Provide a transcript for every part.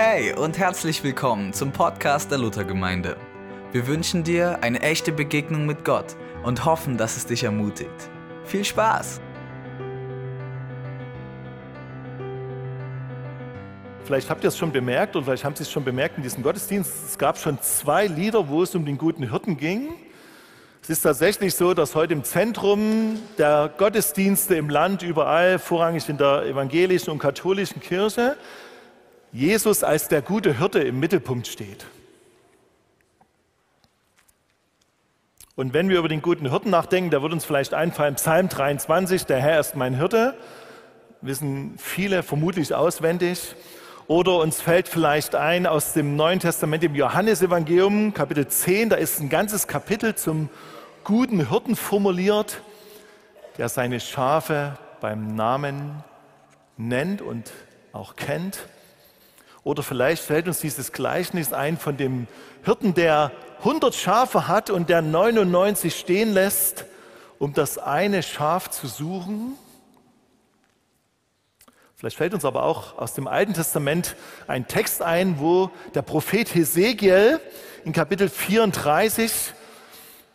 Hey und herzlich willkommen zum Podcast der Luthergemeinde. Wir wünschen dir eine echte Begegnung mit Gott und hoffen, dass es dich ermutigt. Viel Spaß! Vielleicht habt ihr es schon bemerkt oder vielleicht haben Sie es schon bemerkt in diesem Gottesdienst. Es gab schon zwei Lieder, wo es um den guten Hirten ging. Es ist tatsächlich so, dass heute im Zentrum der Gottesdienste im Land überall, vorrangig in der evangelischen und katholischen Kirche, Jesus als der gute Hirte im Mittelpunkt steht. Und wenn wir über den guten Hirten nachdenken, da wird uns vielleicht einfallen Psalm 23, der Herr ist mein Hirte, wissen viele vermutlich auswendig. Oder uns fällt vielleicht ein aus dem Neuen Testament, im Johannesevangelium, Kapitel 10, da ist ein ganzes Kapitel zum guten Hirten formuliert, der seine Schafe beim Namen nennt und auch kennt. Oder vielleicht fällt uns dieses Gleichnis ein von dem Hirten, der 100 Schafe hat und der 99 stehen lässt, um das eine Schaf zu suchen. Vielleicht fällt uns aber auch aus dem Alten Testament ein Text ein, wo der Prophet Hesekiel in Kapitel 34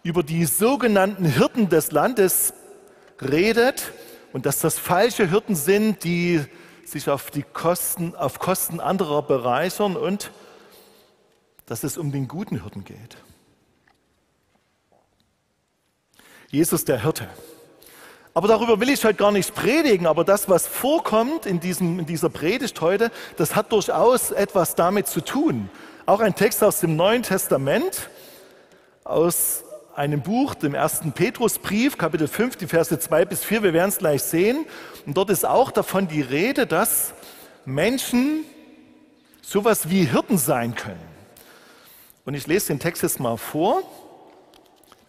über die sogenannten Hirten des Landes redet und dass das falsche Hirten sind, die sich auf, die Kosten, auf Kosten anderer bereichern und dass es um den guten Hirten geht. Jesus der Hirte. Aber darüber will ich heute gar nicht predigen, aber das, was vorkommt in, diesem, in dieser Predigt heute, das hat durchaus etwas damit zu tun. Auch ein Text aus dem Neuen Testament, aus einem Buch, dem ersten Petrusbrief, Kapitel 5, die Verse 2 bis 4, wir werden es gleich sehen. Und dort ist auch davon die Rede, dass Menschen sowas wie Hirten sein können. Und ich lese den Text jetzt mal vor.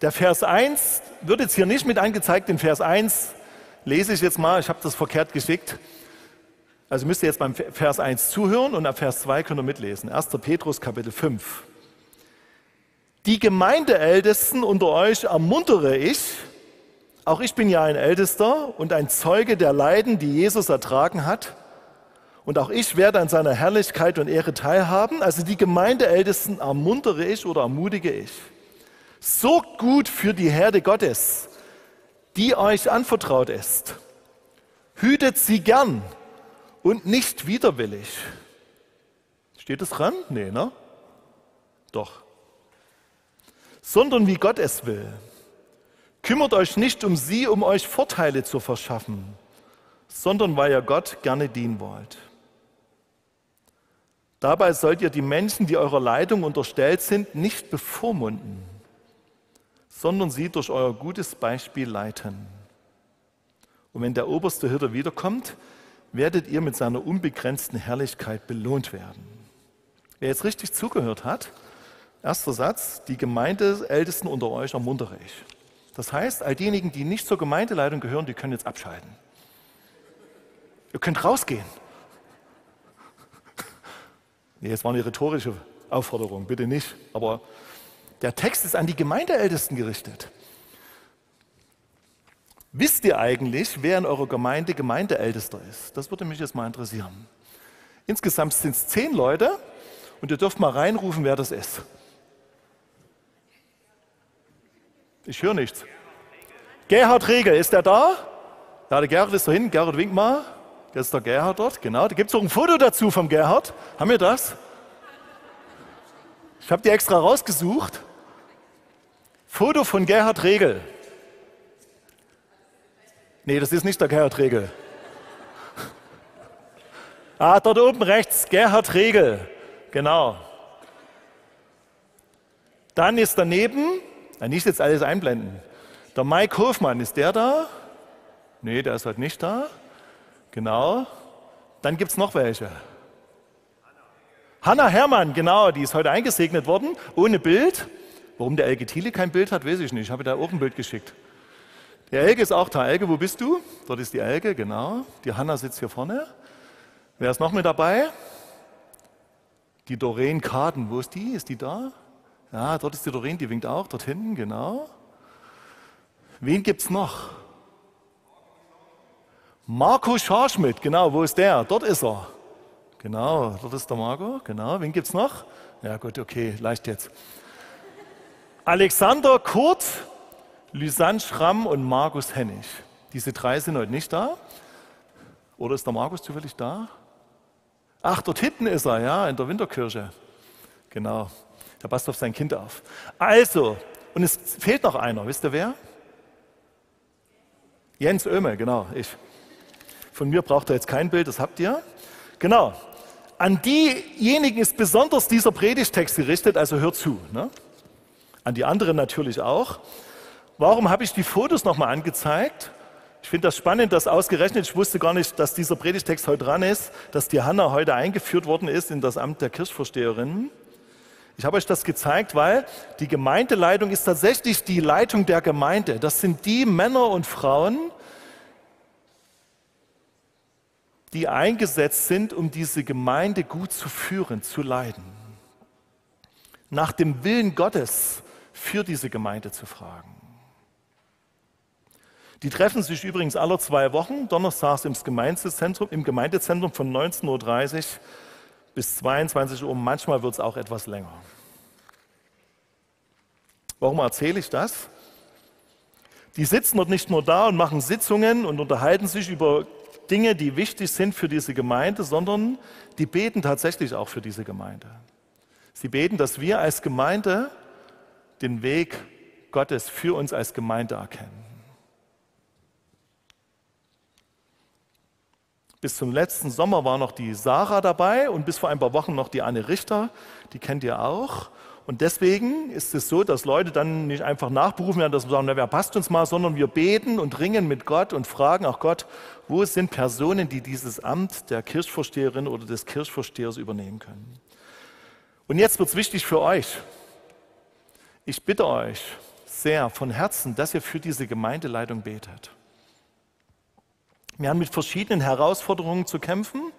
Der Vers 1 wird jetzt hier nicht mit angezeigt. Den Vers 1 lese ich jetzt mal. Ich habe das verkehrt geschickt. Also müsst ihr jetzt beim Vers 1 zuhören und ab Vers 2 könnt ihr mitlesen. 1. Petrus Kapitel 5. Die Gemeindeältesten unter euch ermuntere ich. Auch ich bin ja ein Ältester und ein Zeuge der Leiden, die Jesus ertragen hat. Und auch ich werde an seiner Herrlichkeit und Ehre teilhaben. Also die Gemeindeältesten ermuntere ich oder ermutige ich. Sorgt gut für die Herde Gottes, die euch anvertraut ist. Hütet sie gern und nicht widerwillig. Steht es dran? Nee, ne? Doch. Sondern wie Gott es will. Kümmert euch nicht um sie, um euch Vorteile zu verschaffen, sondern weil ihr Gott gerne dienen wollt. Dabei sollt ihr die Menschen, die eurer Leitung unterstellt sind, nicht bevormunden sondern sie durch euer gutes Beispiel leiten. Und wenn der oberste Hirte wiederkommt, werdet ihr mit seiner unbegrenzten Herrlichkeit belohnt werden. Wer jetzt richtig zugehört hat, erster Satz, die Gemeindeältesten unter euch ermuntere ich. Das heißt, all diejenigen, die nicht zur Gemeindeleitung gehören, die können jetzt abschalten. Ihr könnt rausgehen. Nee, jetzt war eine rhetorische Aufforderung, bitte nicht. Aber der Text ist an die Gemeindeältesten gerichtet. Wisst ihr eigentlich, wer in eurer Gemeinde Gemeindeältester ist? Das würde mich jetzt mal interessieren. Insgesamt sind es zehn Leute und ihr dürft mal reinrufen, wer das ist. Ich höre nichts. Gerhard Regel, ist der da? Ja, der Gerhard ist da hinten. Gerhard, wink mal. Jetzt ist der Gerhard dort, genau. Da gibt es auch ein Foto dazu vom Gerhard. Haben wir das? Ich habe die extra rausgesucht. Foto von Gerhard Regel. Nee, das ist nicht der Gerhard Regel. Ah, dort oben rechts, Gerhard Regel. Genau. Dann ist daneben, nicht jetzt alles einblenden, der Mike Hofmann, ist der da? Nee, der ist heute nicht da. Genau. Dann gibt es noch welche. Hanna Hermann, genau, die ist heute eingesegnet worden, ohne Bild. Warum der Elke Thiele kein Bild hat, weiß ich nicht. Ich habe da auch ein Bild geschickt. Der Elke ist auch da. Elke, wo bist du? Dort ist die Elke, genau. Die Hanna sitzt hier vorne. Wer ist noch mit dabei? Die Doreen Kaden. Wo ist die? Ist die da? Ja, dort ist die Doreen, die winkt auch. Dort hinten, genau. Wen gibt es noch? Marco Scharschmidt, genau. Wo ist der? Dort ist er. Genau, dort ist der Marco. Genau, wen gibt es noch? Ja gut, okay, leicht jetzt. Alexander, Kurt, Lysanne Schramm und Markus Hennig. Diese drei sind heute nicht da. Oder ist der Markus zufällig da? Ach, dort hinten ist er, ja, in der Winterkirche. Genau. Der passt auf sein Kind auf. Also, und es fehlt noch einer. Wisst ihr wer? Jens Oehme, genau, ich. Von mir braucht er jetzt kein Bild, das habt ihr. Genau. An diejenigen ist besonders dieser Predigtext gerichtet, also hört zu. Ne? An die anderen natürlich auch. Warum habe ich die Fotos nochmal angezeigt? Ich finde das spannend, dass ausgerechnet, ich wusste gar nicht, dass dieser Predigtext heute dran ist, dass die Hanna heute eingeführt worden ist in das Amt der Kirchvorsteherin. Ich habe euch das gezeigt, weil die Gemeindeleitung ist tatsächlich die Leitung der Gemeinde. Das sind die Männer und Frauen, die eingesetzt sind, um diese Gemeinde gut zu führen, zu leiten. Nach dem Willen Gottes für diese Gemeinde zu fragen. Die treffen sich übrigens alle zwei Wochen, donnerstags im Gemeindezentrum, im Gemeindezentrum von 19.30 Uhr bis 22 Uhr, manchmal wird es auch etwas länger. Warum erzähle ich das? Die sitzen dort nicht nur da und machen Sitzungen und unterhalten sich über Dinge, die wichtig sind für diese Gemeinde, sondern die beten tatsächlich auch für diese Gemeinde. Sie beten, dass wir als Gemeinde den Weg Gottes für uns als Gemeinde erkennen. Bis zum letzten Sommer war noch die Sarah dabei und bis vor ein paar Wochen noch die Anne Richter, die kennt ihr auch. Und deswegen ist es so, dass Leute dann nicht einfach nachberufen werden, dass wir sagen, na, wer passt uns mal, sondern wir beten und ringen mit Gott und fragen auch Gott, wo sind Personen, die dieses Amt der Kirchvorsteherin oder des Kirchvorstehers übernehmen können. Und jetzt wird es wichtig für euch. Ich bitte euch sehr von Herzen, dass ihr für diese Gemeindeleitung betet. Wir haben mit verschiedenen Herausforderungen zu kämpfen,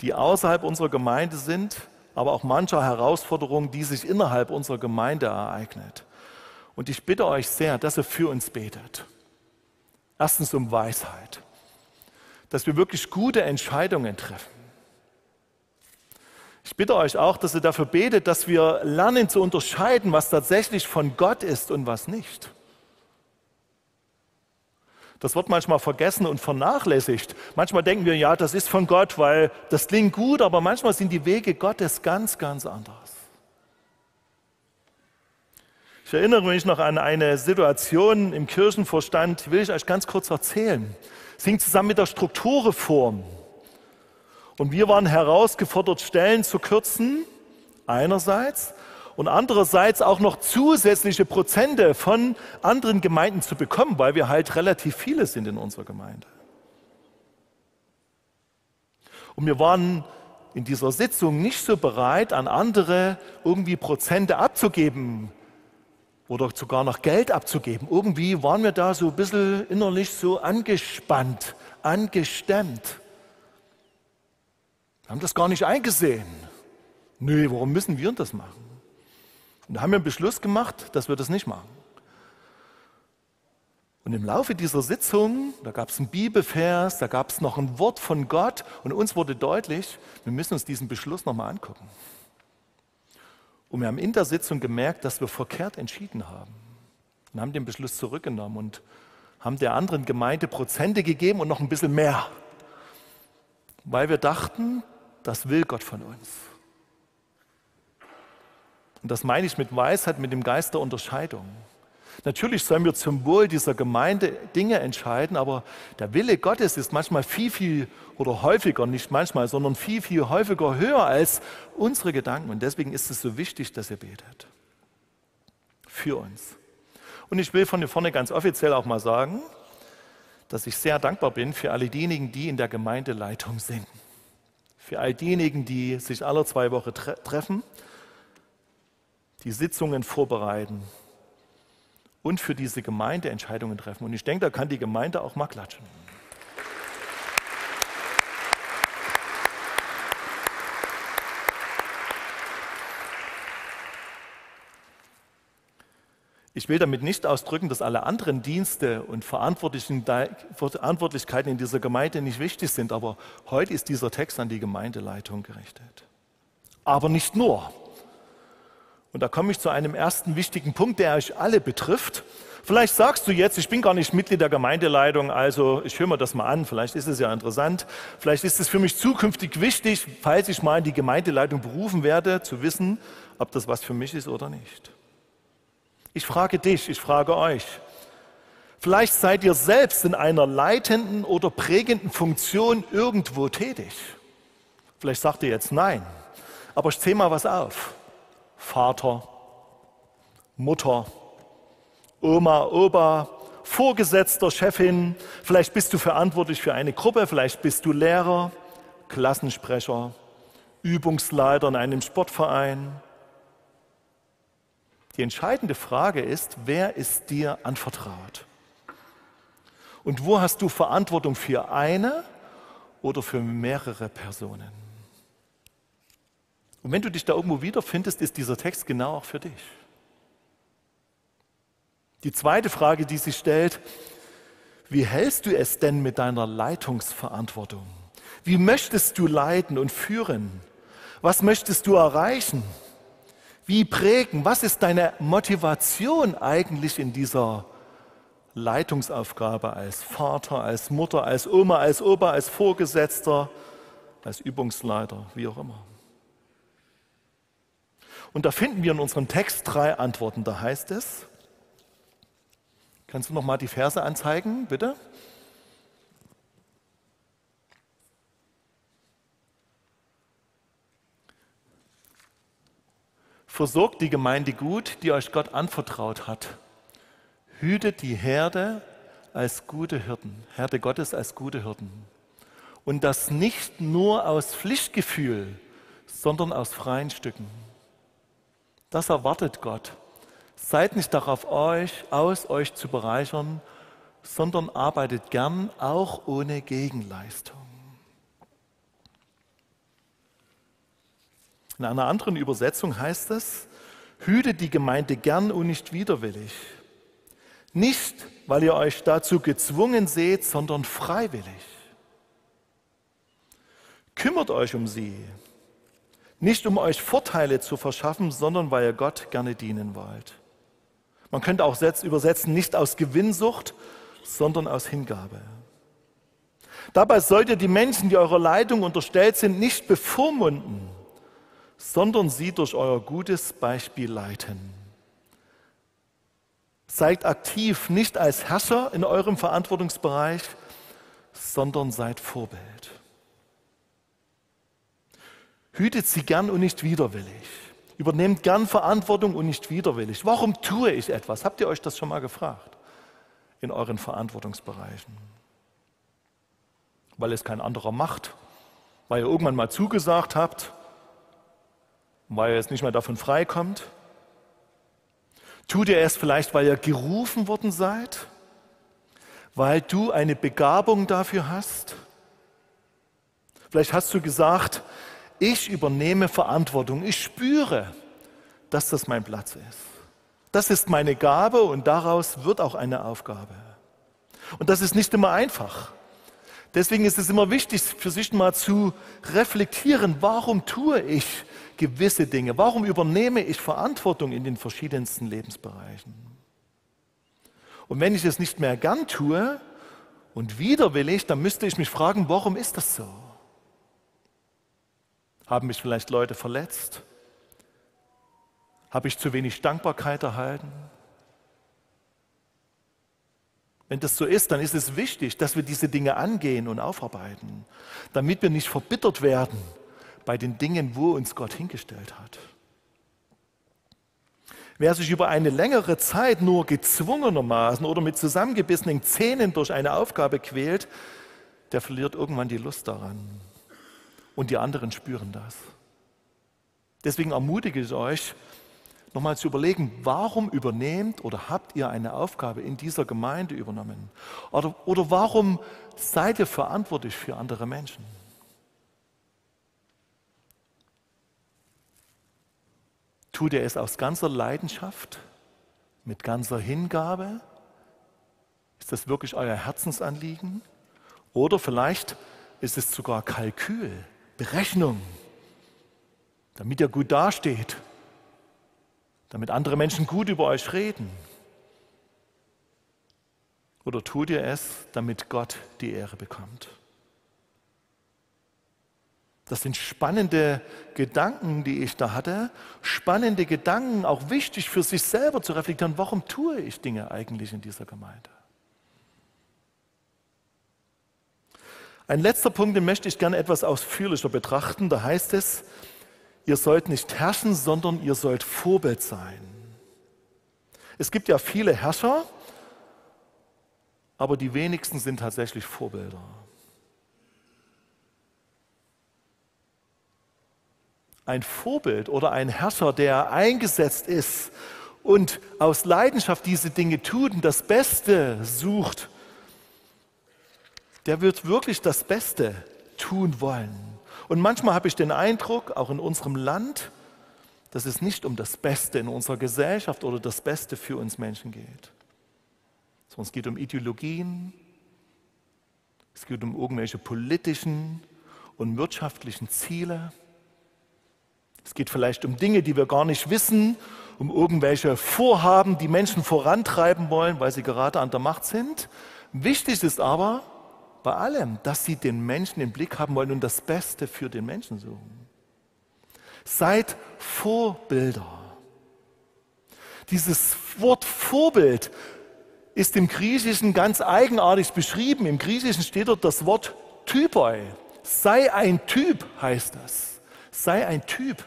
die außerhalb unserer Gemeinde sind, aber auch mancher Herausforderungen, die sich innerhalb unserer Gemeinde ereignet. Und ich bitte euch sehr, dass ihr für uns betet. Erstens um Weisheit, dass wir wirklich gute Entscheidungen treffen. Ich bitte euch auch, dass ihr dafür betet, dass wir lernen zu unterscheiden, was tatsächlich von Gott ist und was nicht. Das wird manchmal vergessen und vernachlässigt. Manchmal denken wir, ja, das ist von Gott, weil das klingt gut, aber manchmal sind die Wege Gottes ganz, ganz anders. Ich erinnere mich noch an eine Situation im Kirchenvorstand, die will ich euch ganz kurz erzählen. Es hing zusammen mit der Strukturreform. Und wir waren herausgefordert, Stellen zu kürzen, einerseits, und andererseits auch noch zusätzliche Prozente von anderen Gemeinden zu bekommen, weil wir halt relativ viele sind in unserer Gemeinde. Und wir waren in dieser Sitzung nicht so bereit, an andere irgendwie Prozente abzugeben oder sogar noch Geld abzugeben. Irgendwie waren wir da so ein bisschen innerlich so angespannt, angestemmt. Wir haben das gar nicht eingesehen. Nö, warum müssen wir das machen? Und da haben wir einen Beschluss gemacht, dass wir das nicht machen. Und im Laufe dieser Sitzung, da gab es einen Bibelvers, da gab es noch ein Wort von Gott und uns wurde deutlich, wir müssen uns diesen Beschluss nochmal angucken. Und wir haben in der Sitzung gemerkt, dass wir verkehrt entschieden haben und haben den Beschluss zurückgenommen und haben der anderen Gemeinde Prozente gegeben und noch ein bisschen mehr, weil wir dachten, das will Gott von uns. Und das meine ich mit Weisheit, mit dem Geist der Unterscheidung. Natürlich sollen wir zum Wohl dieser Gemeinde Dinge entscheiden, aber der Wille Gottes ist manchmal viel, viel oder häufiger, nicht manchmal, sondern viel, viel häufiger höher als unsere Gedanken. Und deswegen ist es so wichtig, dass ihr betet. Für uns. Und ich will von hier vorne ganz offiziell auch mal sagen, dass ich sehr dankbar bin für alle diejenigen, die in der Gemeindeleitung sind. Für all diejenigen, die sich alle zwei Wochen tre treffen die Sitzungen vorbereiten und für diese Gemeinde Entscheidungen treffen. Und ich denke, da kann die Gemeinde auch mal klatschen. Ich will damit nicht ausdrücken, dass alle anderen Dienste und Verantwortlichkeiten in dieser Gemeinde nicht wichtig sind, aber heute ist dieser Text an die Gemeindeleitung gerichtet. Aber nicht nur. Und da komme ich zu einem ersten wichtigen Punkt, der euch alle betrifft. Vielleicht sagst du jetzt, ich bin gar nicht Mitglied der Gemeindeleitung, also ich höre mir das mal an, vielleicht ist es ja interessant, vielleicht ist es für mich zukünftig wichtig, falls ich mal in die Gemeindeleitung berufen werde, zu wissen, ob das was für mich ist oder nicht. Ich frage dich, ich frage euch, vielleicht seid ihr selbst in einer leitenden oder prägenden Funktion irgendwo tätig. Vielleicht sagt ihr jetzt nein, aber ich zähle mal was auf. Vater, Mutter, Oma, Opa, Vorgesetzter, Chefin, vielleicht bist du verantwortlich für eine Gruppe, vielleicht bist du Lehrer, Klassensprecher, Übungsleiter in einem Sportverein. Die entscheidende Frage ist, wer ist dir anvertraut? Und wo hast du Verantwortung für eine oder für mehrere Personen? Und wenn du dich da irgendwo wiederfindest, ist dieser Text genau auch für dich. Die zweite Frage, die sich stellt, wie hältst du es denn mit deiner Leitungsverantwortung? Wie möchtest du leiten und führen? Was möchtest du erreichen? Wie prägen? Was ist deine Motivation eigentlich in dieser Leitungsaufgabe als Vater, als Mutter, als Oma, als Opa, als Vorgesetzter, als Übungsleiter, wie auch immer? Und da finden wir in unserem Text drei Antworten. Da heißt es, Kannst du noch mal die Verse anzeigen, bitte? Versorgt die Gemeinde gut, die euch Gott anvertraut hat. Hütet die Herde als gute Hirten, Herde Gottes als gute Hirten. Und das nicht nur aus Pflichtgefühl, sondern aus freien Stücken. Das erwartet Gott Seid nicht darauf euch, aus, euch zu bereichern, sondern arbeitet gern auch ohne Gegenleistung. In einer anderen Übersetzung heißt es, hütet die Gemeinde gern und nicht widerwillig. Nicht, weil ihr euch dazu gezwungen seht, sondern freiwillig. Kümmert euch um sie, nicht um euch Vorteile zu verschaffen, sondern weil ihr Gott gerne dienen wollt. Man könnte auch übersetzen, nicht aus Gewinnsucht, sondern aus Hingabe. Dabei sollt ihr die Menschen, die eurer Leitung unterstellt sind, nicht bevormunden, sondern sie durch euer gutes Beispiel leiten. Seid aktiv nicht als Herrscher in eurem Verantwortungsbereich, sondern seid Vorbild. Hütet sie gern und nicht widerwillig. Übernehmt gern Verantwortung und nicht widerwillig. Warum tue ich etwas? Habt ihr euch das schon mal gefragt? In euren Verantwortungsbereichen. Weil es kein anderer macht, weil ihr irgendwann mal zugesagt habt, weil ihr jetzt nicht mehr davon freikommt. Tut ihr es vielleicht, weil ihr gerufen worden seid? Weil du eine Begabung dafür hast? Vielleicht hast du gesagt, ich übernehme Verantwortung. Ich spüre, dass das mein Platz ist. Das ist meine Gabe und daraus wird auch eine Aufgabe. Und das ist nicht immer einfach. Deswegen ist es immer wichtig, für sich mal zu reflektieren, warum tue ich gewisse Dinge? Warum übernehme ich Verantwortung in den verschiedensten Lebensbereichen? Und wenn ich es nicht mehr gern tue und widerwillig, dann müsste ich mich fragen, warum ist das so? Haben mich vielleicht Leute verletzt? Habe ich zu wenig Dankbarkeit erhalten? Wenn das so ist, dann ist es wichtig, dass wir diese Dinge angehen und aufarbeiten, damit wir nicht verbittert werden bei den Dingen, wo uns Gott hingestellt hat. Wer sich über eine längere Zeit nur gezwungenermaßen oder mit zusammengebissenen Zähnen durch eine Aufgabe quält, der verliert irgendwann die Lust daran und die anderen spüren das. Deswegen ermutige ich euch, nochmal zu überlegen, warum übernehmt oder habt ihr eine Aufgabe in dieser Gemeinde übernommen? Oder, oder warum seid ihr verantwortlich für andere Menschen? Tut ihr es aus ganzer Leidenschaft, Mit ganzer Hingabe? Ist das wirklich euer Herzensanliegen? Oder vielleicht ist es sogar Kalkül, Berechnung, damit ihr gut dasteht, damit andere Menschen gut über euch reden. Oder tut ihr es, damit Gott die Ehre bekommt? Das sind spannende Gedanken, die ich da hatte. Spannende Gedanken, auch wichtig für sich selber zu reflektieren. Warum tue ich Dinge eigentlich in dieser Gemeinde? Ein letzter Punkt, den möchte ich gerne etwas ausführlicher betrachten. Da heißt es, ihr sollt nicht herrschen, sondern ihr sollt Vorbild sein. Es gibt ja viele Herrscher, aber die wenigsten sind tatsächlich Vorbilder. Ein Vorbild oder ein Herrscher, der eingesetzt ist und aus Leidenschaft diese Dinge tut und das Beste sucht, der wird wirklich das Beste tun wollen. Und manchmal habe ich den Eindruck, auch in unserem Land, dass es nicht um das Beste in unserer Gesellschaft oder das Beste für uns Menschen geht. Sondern es geht um Ideologien, es geht um irgendwelche politischen und wirtschaftlichen Ziele. Es geht vielleicht um Dinge, die wir gar nicht wissen, um irgendwelche Vorhaben, die Menschen vorantreiben wollen, weil sie gerade an der Macht sind. Wichtig ist aber bei allem, dass sie den Menschen im Blick haben wollen und das Beste für den Menschen suchen. Seid Vorbilder. Dieses Wort Vorbild ist im Griechischen ganz eigenartig beschrieben. Im Griechischen steht dort das Wort Typoi. Sei ein Typ heißt das. Sei ein Typ.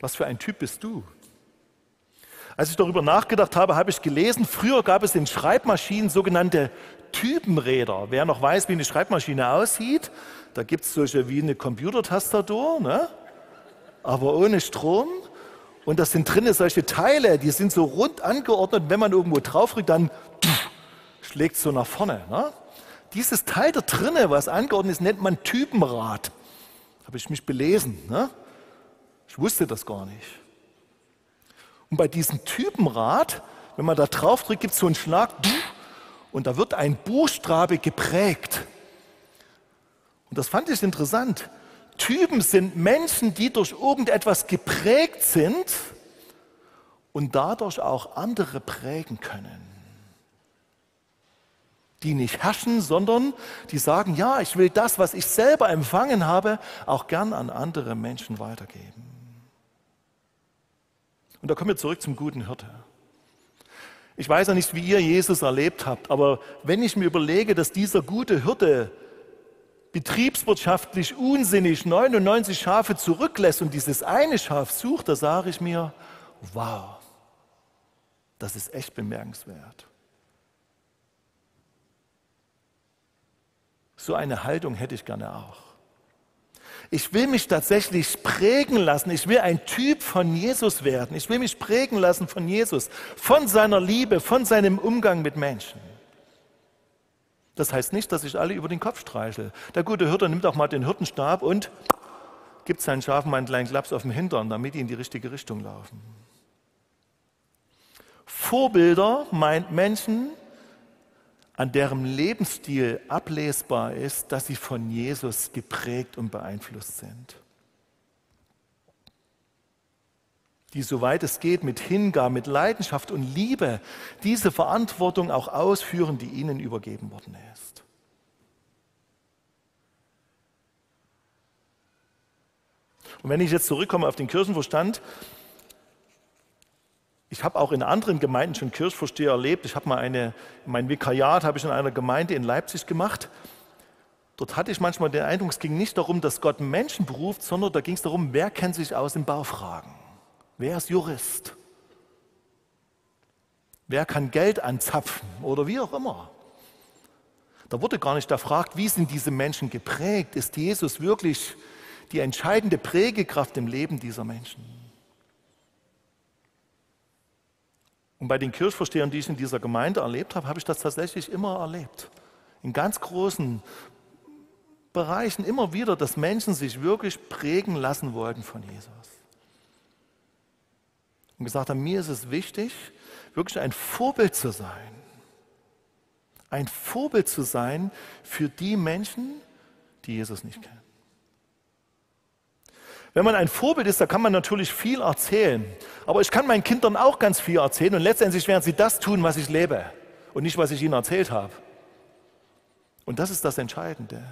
Was für ein Typ bist du? Als ich darüber nachgedacht habe, habe ich gelesen, früher gab es in Schreibmaschinen sogenannte Typenräder. Wer noch weiß, wie eine Schreibmaschine aussieht, da gibt es solche wie eine Computertastatur, ne? aber ohne Strom. Und das sind drinnen solche Teile, die sind so rund angeordnet. Wenn man irgendwo draufdrückt, dann schlägt es so nach vorne. Ne? Dieses Teil da drinnen, was angeordnet ist, nennt man Typenrad. Habe ich mich belesen. Ne? Ich wusste das gar nicht. Und bei diesem Typenrad, wenn man da drauf drückt, gibt es so einen Schlag und da wird ein Buchstabe geprägt. Und das fand ich interessant. Typen sind Menschen, die durch irgendetwas geprägt sind und dadurch auch andere prägen können. Die nicht herrschen, sondern die sagen, ja, ich will das, was ich selber empfangen habe, auch gern an andere Menschen weitergeben. Und da kommen wir zurück zum guten Hirte. Ich weiß ja nicht, wie ihr Jesus erlebt habt, aber wenn ich mir überlege, dass dieser gute Hirte betriebswirtschaftlich unsinnig 99 Schafe zurücklässt und dieses eine Schaf sucht, da sage ich mir, wow, das ist echt bemerkenswert. So eine Haltung hätte ich gerne auch. Ich will mich tatsächlich prägen lassen. Ich will ein Typ von Jesus werden. Ich will mich prägen lassen von Jesus, von seiner Liebe, von seinem Umgang mit Menschen. Das heißt nicht, dass ich alle über den Kopf streichel. Der gute Hirte nimmt auch mal den Hirtenstab und gibt seinen Schafen einen kleinen Klaps auf den Hintern, damit die in die richtige Richtung laufen. Vorbilder meint Menschen, an deren Lebensstil ablesbar ist, dass sie von Jesus geprägt und beeinflusst sind. Die, soweit es geht, mit Hingabe, mit Leidenschaft und Liebe diese Verantwortung auch ausführen, die ihnen übergeben worden ist. Und wenn ich jetzt zurückkomme auf den Kirchenverstand, ich habe auch in anderen Gemeinden schon Kirchvorsteher erlebt. Ich habe mal eine, mein Vikariat habe ich in einer Gemeinde in Leipzig gemacht. Dort hatte ich manchmal den Eindruck, es ging nicht darum, dass Gott Menschen beruft, sondern da ging es darum, wer kennt sich aus in Baufragen? Wer ist Jurist? Wer kann Geld anzapfen oder wie auch immer? Da wurde gar nicht erfragt, wie sind diese Menschen geprägt? Ist Jesus wirklich die entscheidende Prägekraft im Leben dieser Menschen? Und bei den Kirchvorstehern, die ich in dieser Gemeinde erlebt habe, habe ich das tatsächlich immer erlebt. In ganz großen Bereichen immer wieder, dass Menschen sich wirklich prägen lassen wollten von Jesus. und gesagt haben, mir ist es wichtig, wirklich ein Vorbild zu sein. Ein Vorbild zu sein für die Menschen, die Jesus nicht kennen. Wenn man ein Vorbild ist, da kann man natürlich viel erzählen. Aber ich kann meinen Kindern auch ganz viel erzählen und letztendlich werden sie das tun, was ich lebe und nicht, was ich ihnen erzählt habe. Und das ist das Entscheidende.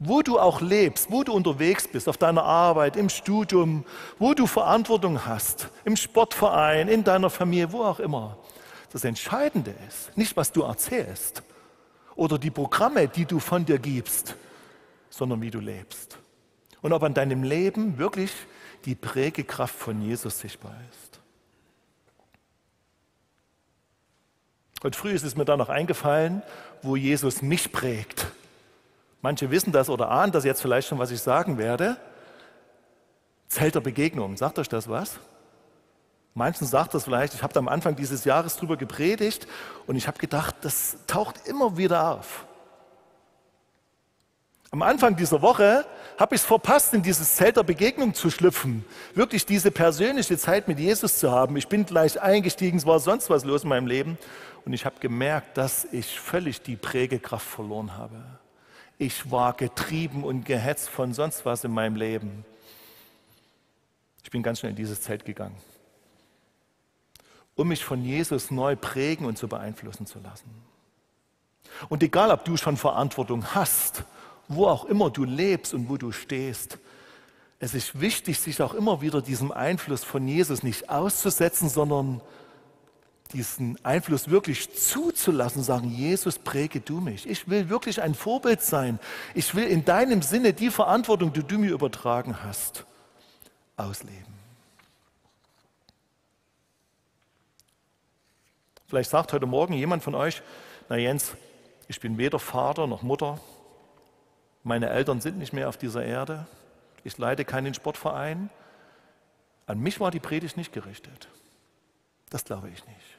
Wo du auch lebst, wo du unterwegs bist, auf deiner Arbeit, im Studium, wo du Verantwortung hast, im Sportverein, in deiner Familie, wo auch immer. Das Entscheidende ist nicht, was du erzählst oder die Programme, die du von dir gibst, sondern wie du lebst. Und ob an deinem Leben wirklich die Prägekraft von Jesus sichtbar ist. Heute früh ist es mir da noch eingefallen, wo Jesus mich prägt. Manche wissen das oder ahnen das jetzt vielleicht schon, was ich sagen werde. Zelt der Begegnung, sagt euch das was? Manchen sagt das vielleicht, ich habe am Anfang dieses Jahres darüber gepredigt und ich habe gedacht, das taucht immer wieder auf. Am Anfang dieser Woche habe ich es verpasst, in dieses Zelt der Begegnung zu schlüpfen, wirklich diese persönliche Zeit mit Jesus zu haben. Ich bin gleich eingestiegen, es war sonst was los in meinem Leben und ich habe gemerkt, dass ich völlig die Prägekraft verloren habe. Ich war getrieben und gehetzt von sonst was in meinem Leben. Ich bin ganz schnell in dieses Zelt gegangen, um mich von Jesus neu prägen und zu beeinflussen zu lassen. Und egal, ob du schon Verantwortung hast, wo auch immer du lebst und wo du stehst, es ist wichtig, sich auch immer wieder diesem Einfluss von Jesus nicht auszusetzen, sondern diesen Einfluss wirklich zuzulassen, sagen, Jesus, präge du mich. Ich will wirklich ein Vorbild sein. Ich will in deinem Sinne die Verantwortung, die du mir übertragen hast, ausleben. Vielleicht sagt heute Morgen jemand von euch, na Jens, ich bin weder Vater noch Mutter, meine Eltern sind nicht mehr auf dieser Erde, ich leite keinen Sportverein. An mich war die Predigt nicht gerichtet. Das glaube ich nicht.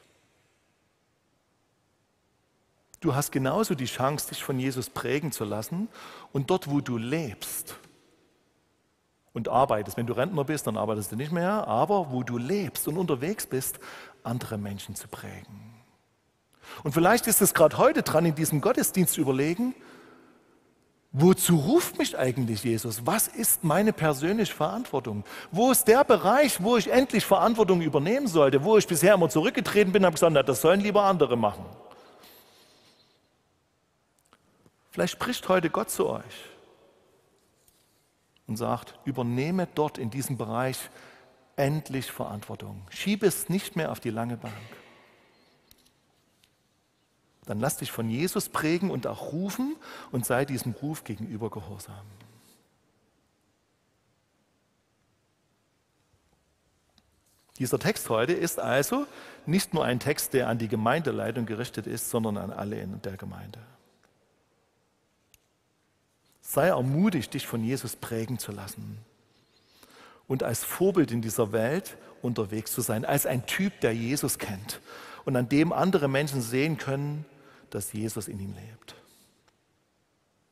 Du hast genauso die Chance, dich von Jesus prägen zu lassen und dort, wo du lebst und arbeitest, wenn du Rentner bist, dann arbeitest du nicht mehr, aber wo du lebst und unterwegs bist, andere Menschen zu prägen. Und vielleicht ist es gerade heute dran, in diesem Gottesdienst zu überlegen, Wozu ruft mich eigentlich Jesus? Was ist meine persönliche Verantwortung? Wo ist der Bereich, wo ich endlich Verantwortung übernehmen sollte? Wo ich bisher immer zurückgetreten bin, habe gesagt, na, das sollen lieber andere machen. Vielleicht spricht heute Gott zu euch und sagt, übernehme dort in diesem Bereich endlich Verantwortung. Schiebe es nicht mehr auf die lange Bank. Dann lass dich von Jesus prägen und auch rufen und sei diesem Ruf gegenüber gehorsam. Dieser Text heute ist also nicht nur ein Text, der an die Gemeindeleitung gerichtet ist, sondern an alle in der Gemeinde. Sei ermutigt, dich von Jesus prägen zu lassen und als Vorbild in dieser Welt unterwegs zu sein, als ein Typ, der Jesus kennt und an dem andere Menschen sehen können, dass Jesus in ihm lebt.